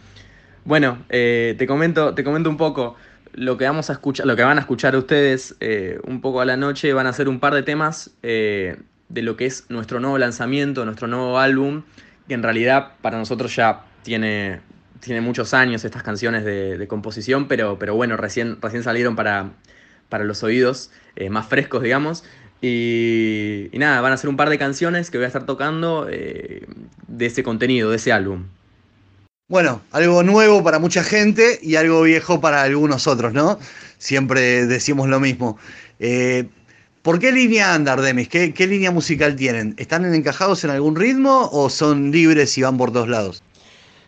S6: Bueno, eh, te, comento, te comento un poco lo que vamos a escuchar, lo que van a escuchar ustedes eh, un poco a la noche van a ser un par de temas de lo que es nuestro nuevo lanzamiento, nuestro nuevo álbum, que en realidad para nosotros ya tiene tiene muchos años estas canciones de, composición, pero, pero bueno, recién, recién salieron para, para los oídos eh, más frescos, digamos. Y, nada, van a ser un par de canciones que voy a estar tocando eh, de ese contenido, de ese álbum.
S1: Bueno, algo nuevo para mucha gente y algo viejo para algunos otros, ¿no? Siempre decimos lo mismo. Eh, ¿Por qué línea anda Ardemis? ¿Qué, ¿Qué línea musical tienen? ¿Están encajados en algún ritmo o son libres y van por todos lados?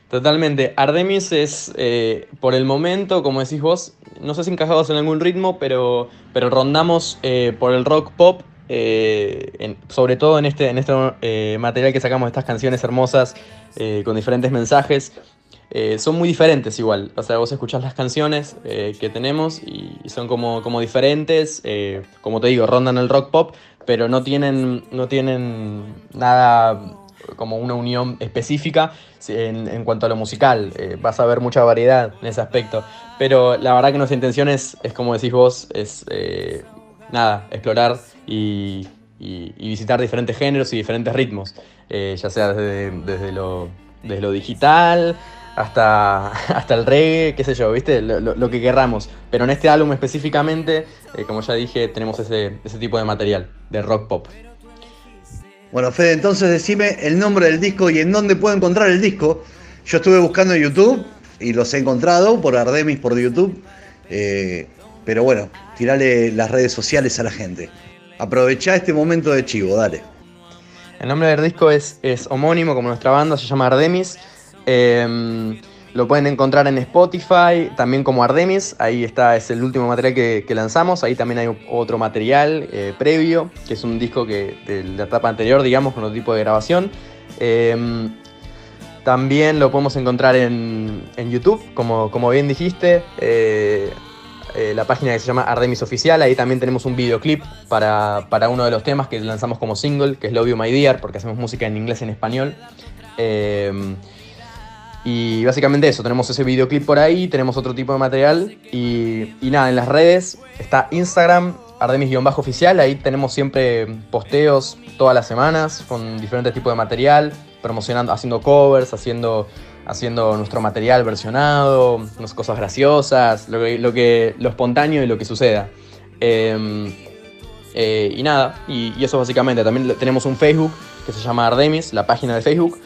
S6: Totalmente. Artemis es, eh, por el momento, como decís vos, no sé si encajados en algún ritmo, pero, pero rondamos eh, por el rock pop, eh, sobre todo en este, en este material que sacamos, estas canciones hermosas con diferentes mensajes. son muy diferentes igual, o sea, vos escuchás las canciones que tenemos y son como, como diferentes, como te digo, rondan el rock pop, pero no tienen, no tienen nada como una unión específica en, cuanto a lo musical. Eh, vas a ver mucha variedad en ese aspecto. Pero la verdad que nuestra intención es, es como decís vos, es eh, nada, explorar y, visitar diferentes géneros y diferentes ritmos. Eh, ya sea desde, desde, lo, desde lo digital hasta, hasta el reggae, qué sé yo, ¿viste? Lo, que querramos. Pero en este álbum específicamente, como ya dije, tenemos ese, ese tipo de material, de rock pop.
S1: Bueno, Fede, entonces decime el nombre del disco y en dónde puedo encontrar el disco. Yo estuve buscando en YouTube y los he encontrado por Ardemis, por YouTube. Eh, pero bueno, tirale las redes sociales a la gente. Aprovechá este momento de chivo, dale.
S6: El nombre del disco es, es homónimo, como nuestra banda, se llama Ardemis. Eh, lo pueden encontrar en Spotify, también como Ardemis. Ahí está, es el último material que, lanzamos. Ahí también hay otro material eh, previo, que es un disco que, de la etapa anterior, digamos, con otro tipo de grabación. Em, también lo podemos encontrar en, YouTube, como, como, bien dijiste. Eh, eh, la página que se llama Ardemis Oficial. Ahí también tenemos un videoclip para, para, uno de los temas que lanzamos como single, que es Love You My Dear, porque hacemos música en inglés y en español. Y básicamente eso, tenemos ese videoclip por ahí, tenemos otro tipo de material y, nada, en las redes está Instagram, Ardemis-oficial, ahí tenemos siempre posteos todas las semanas con diferentes tipos de material, promocionando, haciendo covers, haciendo, haciendo nuestro material versionado, unas cosas graciosas, lo que, lo, que, espontáneo y lo que suceda. Em, eh, y nada, y, y, eso básicamente. También tenemos un Facebook que se llama Ardemis, la página de Facebook,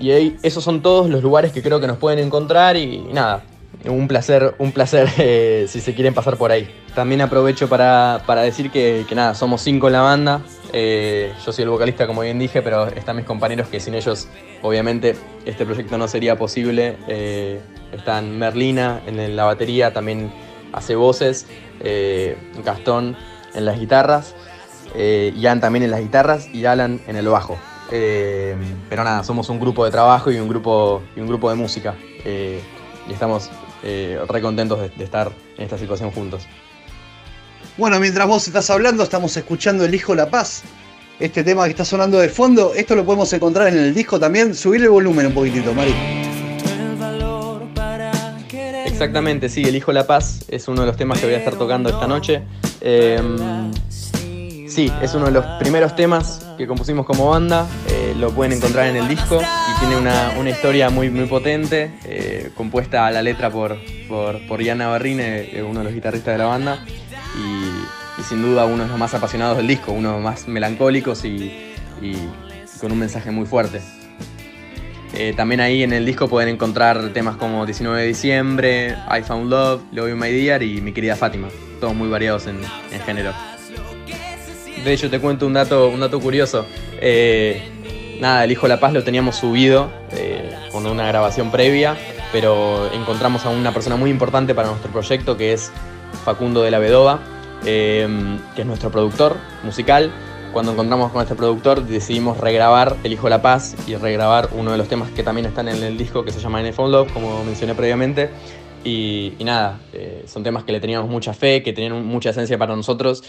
S6: y esos son todos los lugares que creo que nos pueden encontrar y, nada, un placer, un placer eh, si se quieren pasar por ahí. También aprovecho para, decir que, nada, somos cinco en la banda. Eh, yo soy el vocalista, como bien dije, pero están mis compañeros que sin ellos, obviamente, este proyecto no sería posible. Eh, están Merlina en la batería, también hace voces, Gastón en las guitarras, Ian también en las guitarras y Alan en el bajo. Eh, pero nada, somos un grupo de trabajo y un grupo, y un grupo de música. Eh, y estamos eh, re contentos de, estar en esta situación juntos.
S1: Bueno, mientras vos estás hablando, estamos escuchando El Hijo La Paz. Este tema que está sonando de fondo, esto lo podemos encontrar en el disco también. Subirle el volumen un poquitito, Mari.
S6: Exactamente, sí, El Hijo La Paz es uno de los temas que voy a estar tocando esta noche. Sí, es uno de los primeros temas que compusimos como banda. Eh, lo pueden encontrar en el disco y tiene una, historia muy, muy potente, eh, compuesta a la letra por, por, por Ian Navarrine, eh, uno de los guitarristas de la banda, y, sin duda uno de los más apasionados del disco, uno de los más melancólicos y, y con un mensaje muy fuerte. También ahí en el disco pueden encontrar temas como 19 de diciembre, I Found Love, Love You My Dear y Mi Querida Fátima, todos muy variados en, en género. De hecho, te cuento un dato, un dato curioso. Eh, nada, El Hijo de la Paz lo teníamos subido eh, con una grabación previa, pero encontramos a una persona muy importante para nuestro proyecto que es Facundo de la Vedova, eh, que es nuestro productor musical. Cuando encontramos con este productor decidimos regrabar El Hijo de la Paz y regrabar uno de los temas que también están en el disco que se llama In Love, como mencioné previamente. Y, nada, son temas que le teníamos mucha fe, que tenían mucha esencia para nosotros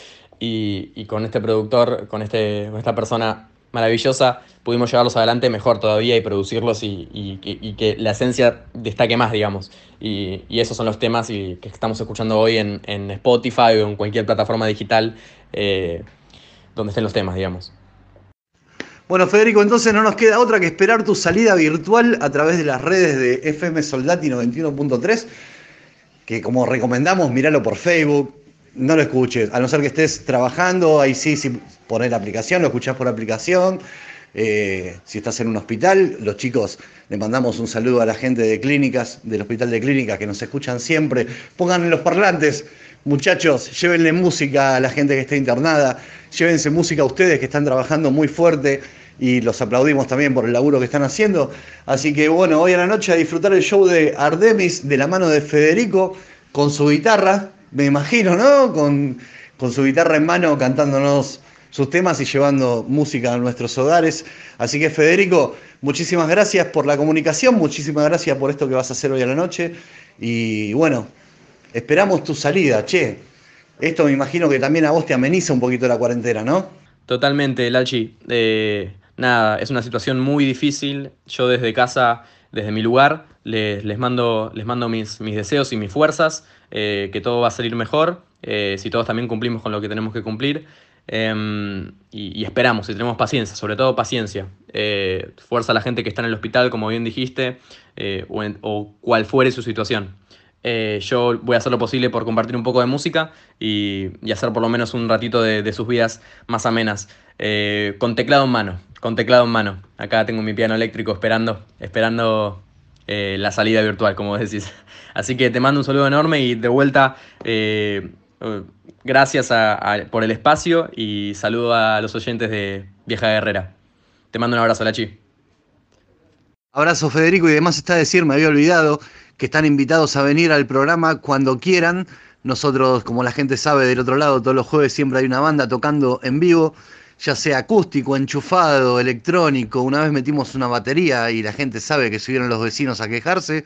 S6: y, con este productor, con, este, esta persona maravillosa, pudimos llevarlos adelante mejor todavía y producirlos y, que la esencia destaque más, digamos. Y, esos son los temas y, que estamos escuchando hoy en, en Spotify o en cualquier plataforma digital eh, donde estén los temas, digamos.
S1: Bueno, Federico, entonces no nos queda otra que esperar tu salida virtual a través de las redes de FM Soldati 91.3, que como recomendamos, míralo por Facebook, no lo escuches, a no ser que estés trabajando, ahí sí, sí poner la aplicación, lo escuchás por aplicación. Eh, si estás en un hospital, los chicos le mandamos un saludo a la gente de clínicas, del hospital de clínicas que nos escuchan siempre. Pongan los parlantes, muchachos, llévenle música a la gente que está internada, llévense música a ustedes que están trabajando muy fuerte y los aplaudimos también por el laburo que están haciendo. Así que bueno, hoy a la noche a disfrutar el show de Artemis de la mano de Federico con su guitarra, me imagino, ¿no? Con, con su guitarra en mano cantándonos sus temas y llevando música a nuestros hogares. Así que Federico, muchísimas gracias por la comunicación, muchísimas gracias por esto que vas a hacer hoy a la noche. Y bueno, esperamos tu salida, che. Esto me imagino que también a vos te ameniza un poquito la cuarentena, ¿no?
S6: Totalmente, Lachi. Eh, nada, es una situación muy difícil. Yo desde casa, desde mi lugar, les, les mando, les mando mis, mis deseos y mis fuerzas, eh, que todo va a salir mejor, eh, si todos también cumplimos con lo que tenemos que cumplir. Em, y, esperamos, y tenemos paciencia, sobre todo paciencia. Eh, fuerza a la gente que está en el hospital, como bien dijiste, o, en- o cual fuere su situación. Yo voy a hacer lo posible por compartir un poco de música y, y hacer por lo menos un ratito de, de sus vidas más amenas. Con teclado en mano, con teclado en mano. Acá tengo mi piano eléctrico esperando, esperando eh, la salida virtual, como decís. Así que te mando un saludo enorme y de vuelta, eh, eh, gracias a- a- por el espacio y saludo a los oyentes de Vieja Guerrera. Te mando un abrazo, Lachi.
S1: Abrazo Federico y además está decir, me había olvidado, que están invitados a venir al programa cuando quieran. Nosotros, como la gente sabe del otro lado, todos los jueves siempre hay una banda tocando en vivo, ya sea acústico, enchufado, electrónico. Una vez metimos una batería y la gente sabe que subieron los vecinos a quejarse,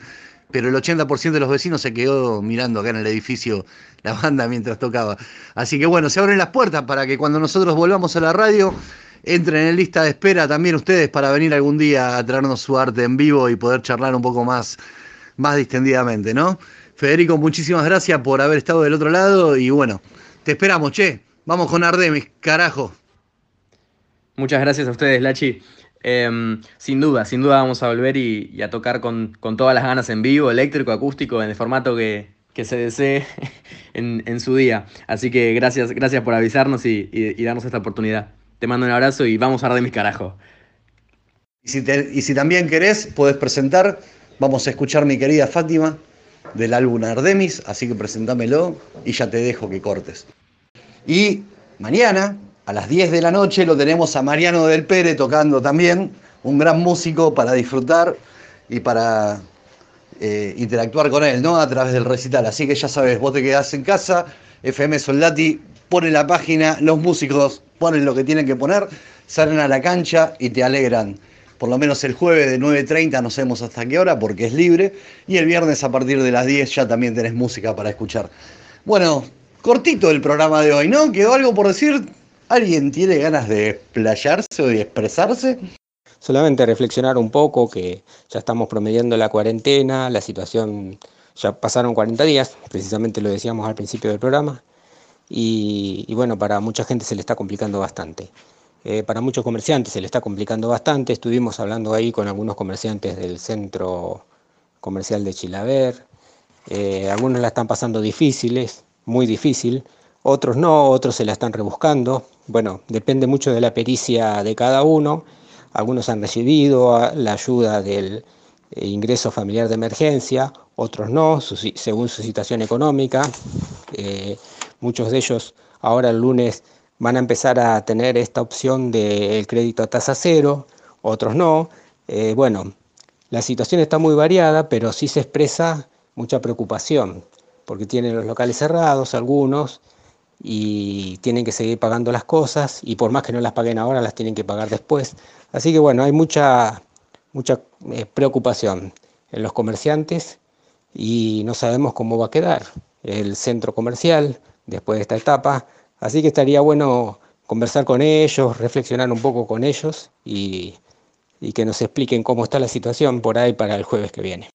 S1: pero el 80% de los vecinos se quedó mirando acá en el edificio la banda mientras tocaba. Así que bueno, se abren las puertas para que cuando nosotros volvamos a la radio entren en lista de espera también ustedes para venir algún día a traernos su arte en vivo y poder charlar un poco más, más distendidamente, ¿no? Federico, muchísimas gracias por haber estado del otro lado y bueno, te esperamos, che. Vamos con Ardemis, carajo.
S6: Muchas gracias a ustedes, Lachi. Em, sin duda, sin duda vamos a volver y, a tocar con, con todas las ganas en vivo, eléctrico, acústico, en el formato que, que se desee en, en su día. Así que gracias, gracias por avisarnos y, y- darnos esta oportunidad. Te mando un abrazo y vamos a dar de mis carajos.
S1: Y si, te- y si también querés, podés presentar. Vamos a escuchar mi querida Fátima del álbum Ardemis, así que presentámelo y ya te dejo que cortes. Y mañana, a las 10 de la noche, lo tenemos a Mariano del Pere tocando también, un gran músico para disfrutar y para eh, interactuar con él, ¿no? A través del recital. Así que ya sabes, vos te quedás en casa, FM Soldati pone la página, los músicos ponen lo que tienen que poner, salen a la cancha y te alegran. Por lo menos el jueves de 9.30, no sabemos hasta qué hora, porque es libre. Y el viernes a partir de las 10 ya también tenés música para escuchar. Bueno, cortito el programa de hoy, ¿no? ¿Quedó algo por decir? ¿Alguien tiene ganas de explayarse o de expresarse?
S2: Solamente reflexionar un poco que ya estamos promediando la cuarentena, la situación, ya pasaron 40 días, precisamente lo decíamos al principio del programa, y, y bueno, para mucha gente se le está complicando bastante. Eh, para muchos comerciantes se le está complicando bastante, estuvimos hablando ahí con algunos comerciantes del centro comercial de Chilaver, Eh, algunos la están pasando difíciles, muy difícil, otros no, otros se la están rebuscando. Bueno, depende mucho de la pericia de cada uno. Algunos han recibido la ayuda del eh, ingreso familiar de emergencia, otros no, según su situación económica. Eh, muchos de ellos ahora el lunes van a empezar a tener esta opción del crédito a tasa cero, otros no. Eh, bueno, la situación está muy variada, pero sí se expresa mucha preocupación, porque tienen los locales cerrados algunos y tienen que seguir pagando las cosas y por más que no las paguen ahora, las tienen que pagar después. Así que bueno, hay mucha, mucha eh, preocupación en los comerciantes y no sabemos cómo va a quedar el centro comercial después de esta etapa. Así que estaría bueno conversar con ellos, reflexionar un poco con ellos y, y que nos expliquen cómo está la situación por ahí para el jueves que viene.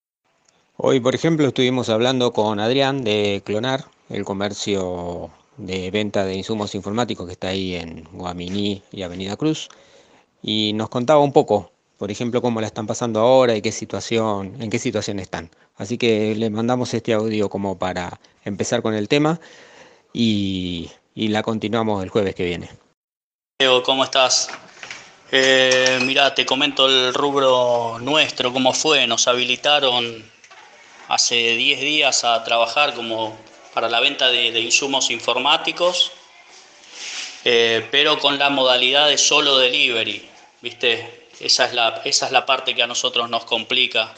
S2: Hoy, por ejemplo, estuvimos hablando con Adrián de Clonar, el comercio de venta de insumos informáticos que está ahí en Guaminí y Avenida Cruz, y nos contaba un poco, por ejemplo, cómo la están pasando ahora y qué situación, en qué situación están. Así que le mandamos este audio como para empezar con el tema y, y la continuamos el jueves que viene.
S7: Leo, ¿cómo estás? Eh, mira, te comento el rubro nuestro, cómo fue. Nos habilitaron hace 10 días a trabajar como para la venta de, insumos informáticos, eh, pero con la modalidad de solo delivery, ¿viste? Esa es la, esa es la parte que a nosotros nos complica,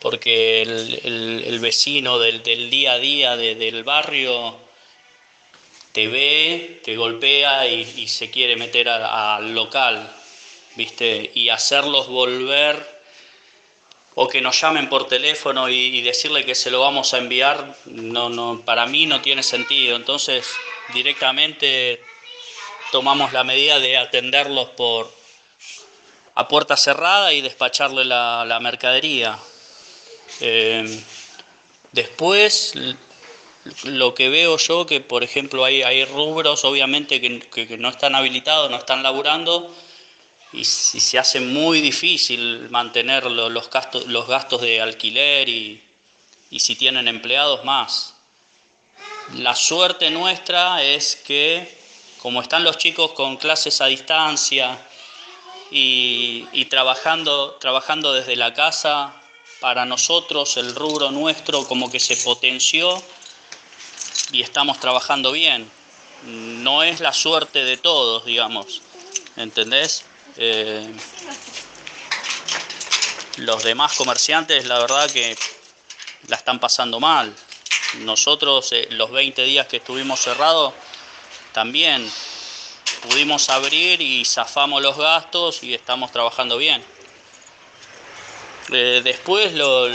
S7: porque el, vecino del, día a día del barrio te ve, te golpea y, se quiere meter al local, ¿viste? Y hacerlos volver o que nos llamen por teléfono y, decirle que se lo vamos a enviar, no, no, para mí no tiene sentido. Entonces, directamente tomamos la medida de atenderlos por a puerta cerrada y despacharle la, mercadería. Eh, después, lo que veo yo, que por ejemplo hay, hay rubros obviamente que, que no están habilitados, no están laburando, y, se hace muy difícil mantener los gastos, los gastos de alquiler y, si tienen empleados más. La suerte nuestra es que como están los chicos con clases a distancia y, y trabajando, trabajando desde la casa, para nosotros el rubro nuestro como que se potenció y estamos trabajando bien. No es la suerte de todos, digamos, ¿entendés? Eh, los demás comerciantes, la verdad que la están pasando mal. Nosotros, eh, los 20 días que estuvimos cerrados, también pudimos abrir y zafamos los gastos y estamos trabajando bien. Eh, después lo,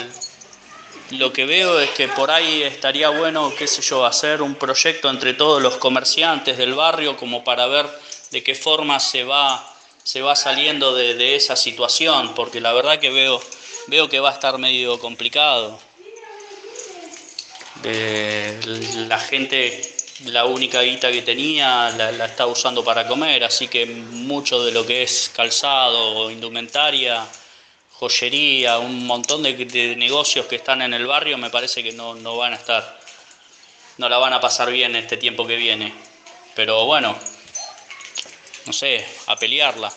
S7: lo que veo es que por ahí estaría bueno, qué sé yo, hacer un proyecto entre todos los comerciantes del barrio como para ver de qué forma se va se va saliendo de, esa situación, porque la verdad que veo, veo que va a estar medio complicado. Eh, la gente, la única guita que tenía, la, está usando para comer, así que mucho de lo que es calzado, indumentaria, joyería, un montón de, negocios que están en el barrio, me parece que no, no van a estar, no la van a pasar bien este tiempo que viene. Pero bueno, no sé, a pelearla.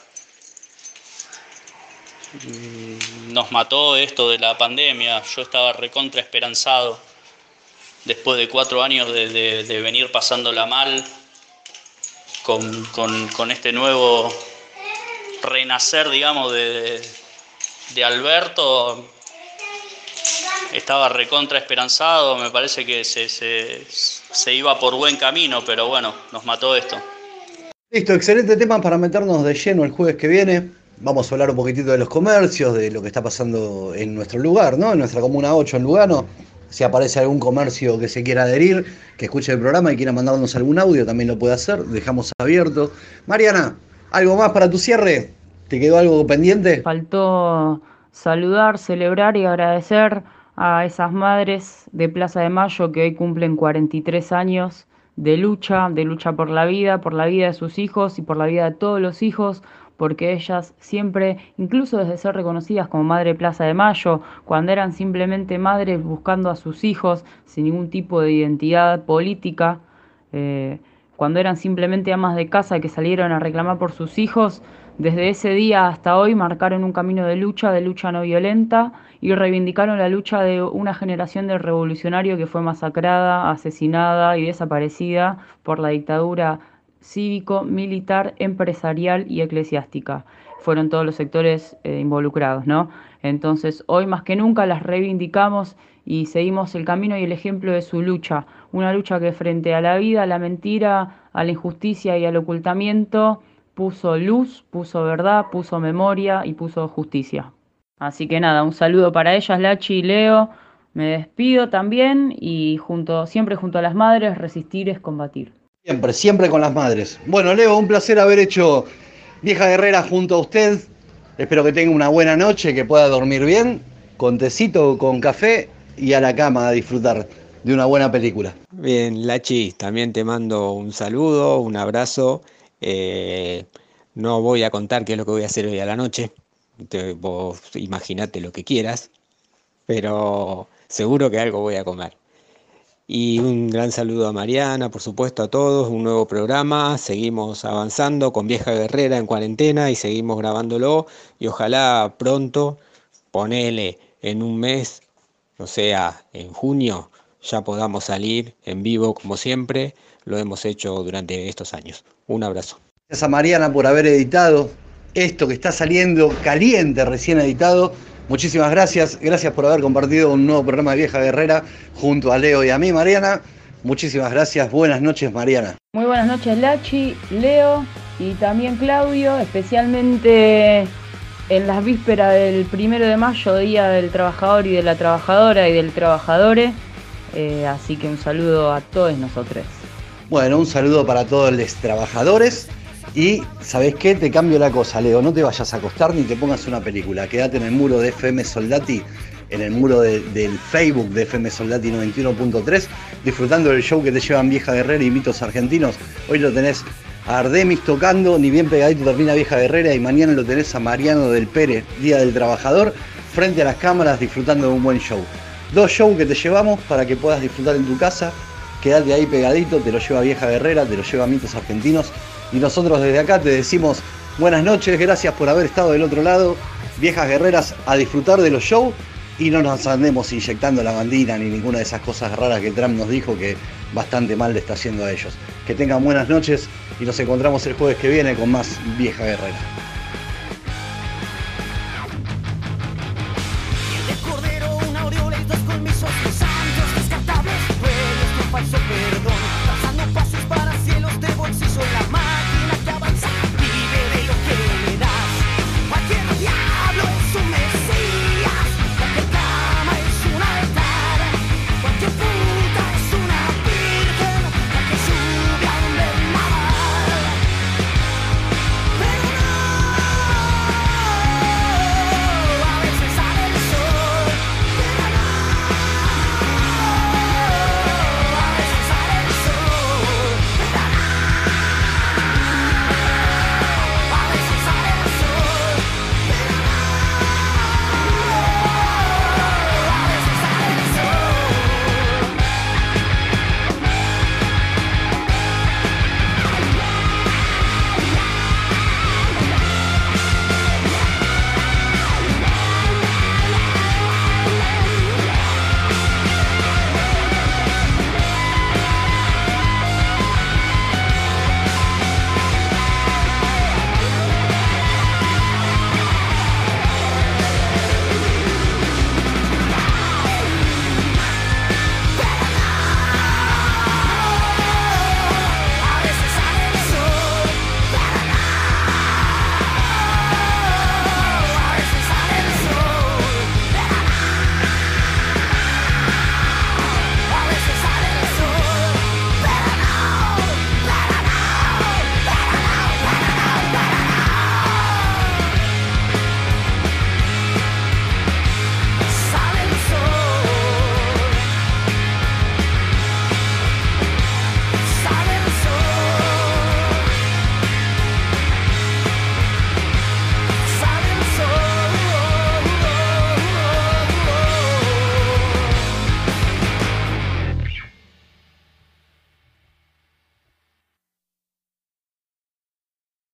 S7: Mm, nos mató esto de la pandemia, yo estaba recontra esperanzado después de cuatro años de, venir pasándola mal con, este nuevo renacer, digamos, de, Alberto, estaba recontra esperanzado, me parece que se, se, iba por buen camino, pero bueno, nos mató esto.
S1: Listo, excelente tema para meternos de lleno el jueves que viene. Vamos a hablar un poquitito de los comercios, de lo que está pasando en nuestro lugar, ¿no? En nuestra comuna 8 en Lugano. Si aparece algún comercio que se quiera adherir, que escuche el programa y quiera mandarnos algún audio, también lo puede hacer. Dejamos abierto. Mariana, ¿algo más para tu cierre? ¿Te quedó algo pendiente?
S3: Faltó saludar, celebrar y agradecer a esas madres de Plaza de Mayo que hoy cumplen 43 años de lucha, de lucha por la vida, por la vida de sus hijos y por la vida de todos los hijos, porque ellas siempre, incluso desde ser reconocidas como Madre Plaza de Mayo, cuando eran simplemente madres buscando a sus hijos sin ningún tipo de identidad política, eh, cuando eran simplemente amas de casa que salieron a reclamar por sus hijos, desde ese día hasta hoy marcaron un camino de lucha, de lucha no violenta, y reivindicaron la lucha de una generación de revolucionarios que fue masacrada, asesinada y desaparecida por la dictadura cívico, militar, empresarial y eclesiástica. Fueron todos los sectores eh, involucrados, ¿no? Entonces, hoy más que nunca las reivindicamos y seguimos el camino y el ejemplo de su lucha. Una lucha que frente a la vida, a la mentira, a la injusticia y al ocultamiento, puso luz, puso verdad, puso memoria y puso justicia. Así que nada, un saludo para ellas, Lachi y Leo. Me despido también y junto, siempre junto a las madres, resistir es combatir.
S1: Siempre, siempre con las madres. Bueno, Leo, un placer haber hecho Vieja Guerrera junto a usted. Espero que tenga una buena noche, que pueda dormir bien, con tecito, con café y a la cama a disfrutar de una buena película.
S2: Bien, Lachi, también te mando un saludo, un abrazo. Eh, no voy a contar qué es lo que voy a hacer hoy a la noche. Te, vos imaginate lo que quieras, pero seguro que algo voy a comer. Y un gran saludo a Mariana, por supuesto, a todos. Un nuevo programa. Seguimos avanzando con Vieja Guerrera en cuarentena y seguimos grabándolo. Y ojalá pronto, ponele en un mes, o sea, en junio, ya podamos salir en vivo como siempre. Lo hemos hecho durante estos años. Un abrazo.
S1: Gracias a Mariana por haber editado esto que está saliendo caliente, recién editado Muchísimas gracias, gracias por haber compartido un nuevo programa de Vieja Guerrera junto a Leo y a mí, Mariana. Muchísimas gracias, buenas noches, Mariana.
S3: Muy buenas noches, Lachi, Leo y también Claudio, especialmente en las vísperas del primero de mayo, Día del Trabajador y de la Trabajadora y del Trabajadore. Eh, así que un saludo a todos nosotros.
S1: Bueno, un saludo para todos los trabajadores y, ¿sabes qué? Te cambio la cosa, Leo. No te vayas a acostar ni te pongas una película. Quédate en el muro de FM Soldati, en el muro del Facebook de FM Soldati 91.3, disfrutando del show que te llevan Vieja Guerrera y Mitos Argentinos. Hoy lo tenés a Ardemis tocando, ni bien pegadito termina Vieja Guerrera, y mañana lo tenés a Mariano del Pérez, Día del Trabajador, frente a las cámaras disfrutando de un buen show. Dos shows que te llevamos para que puedas disfrutar en tu casa. Quédate ahí pegadito, te lo lleva Vieja Guerrera, te lo lleva Mitos Argentinos y nosotros desde acá te decimos buenas noches, gracias por haber estado del otro lado, viejas guerreras, a disfrutar de los shows y no nos andemos inyectando la bandina ni ninguna de esas cosas raras que Trump nos dijo que bastante mal le está haciendo a ellos. Que tengan buenas noches y nos encontramos el jueves que viene con más vieja guerrera.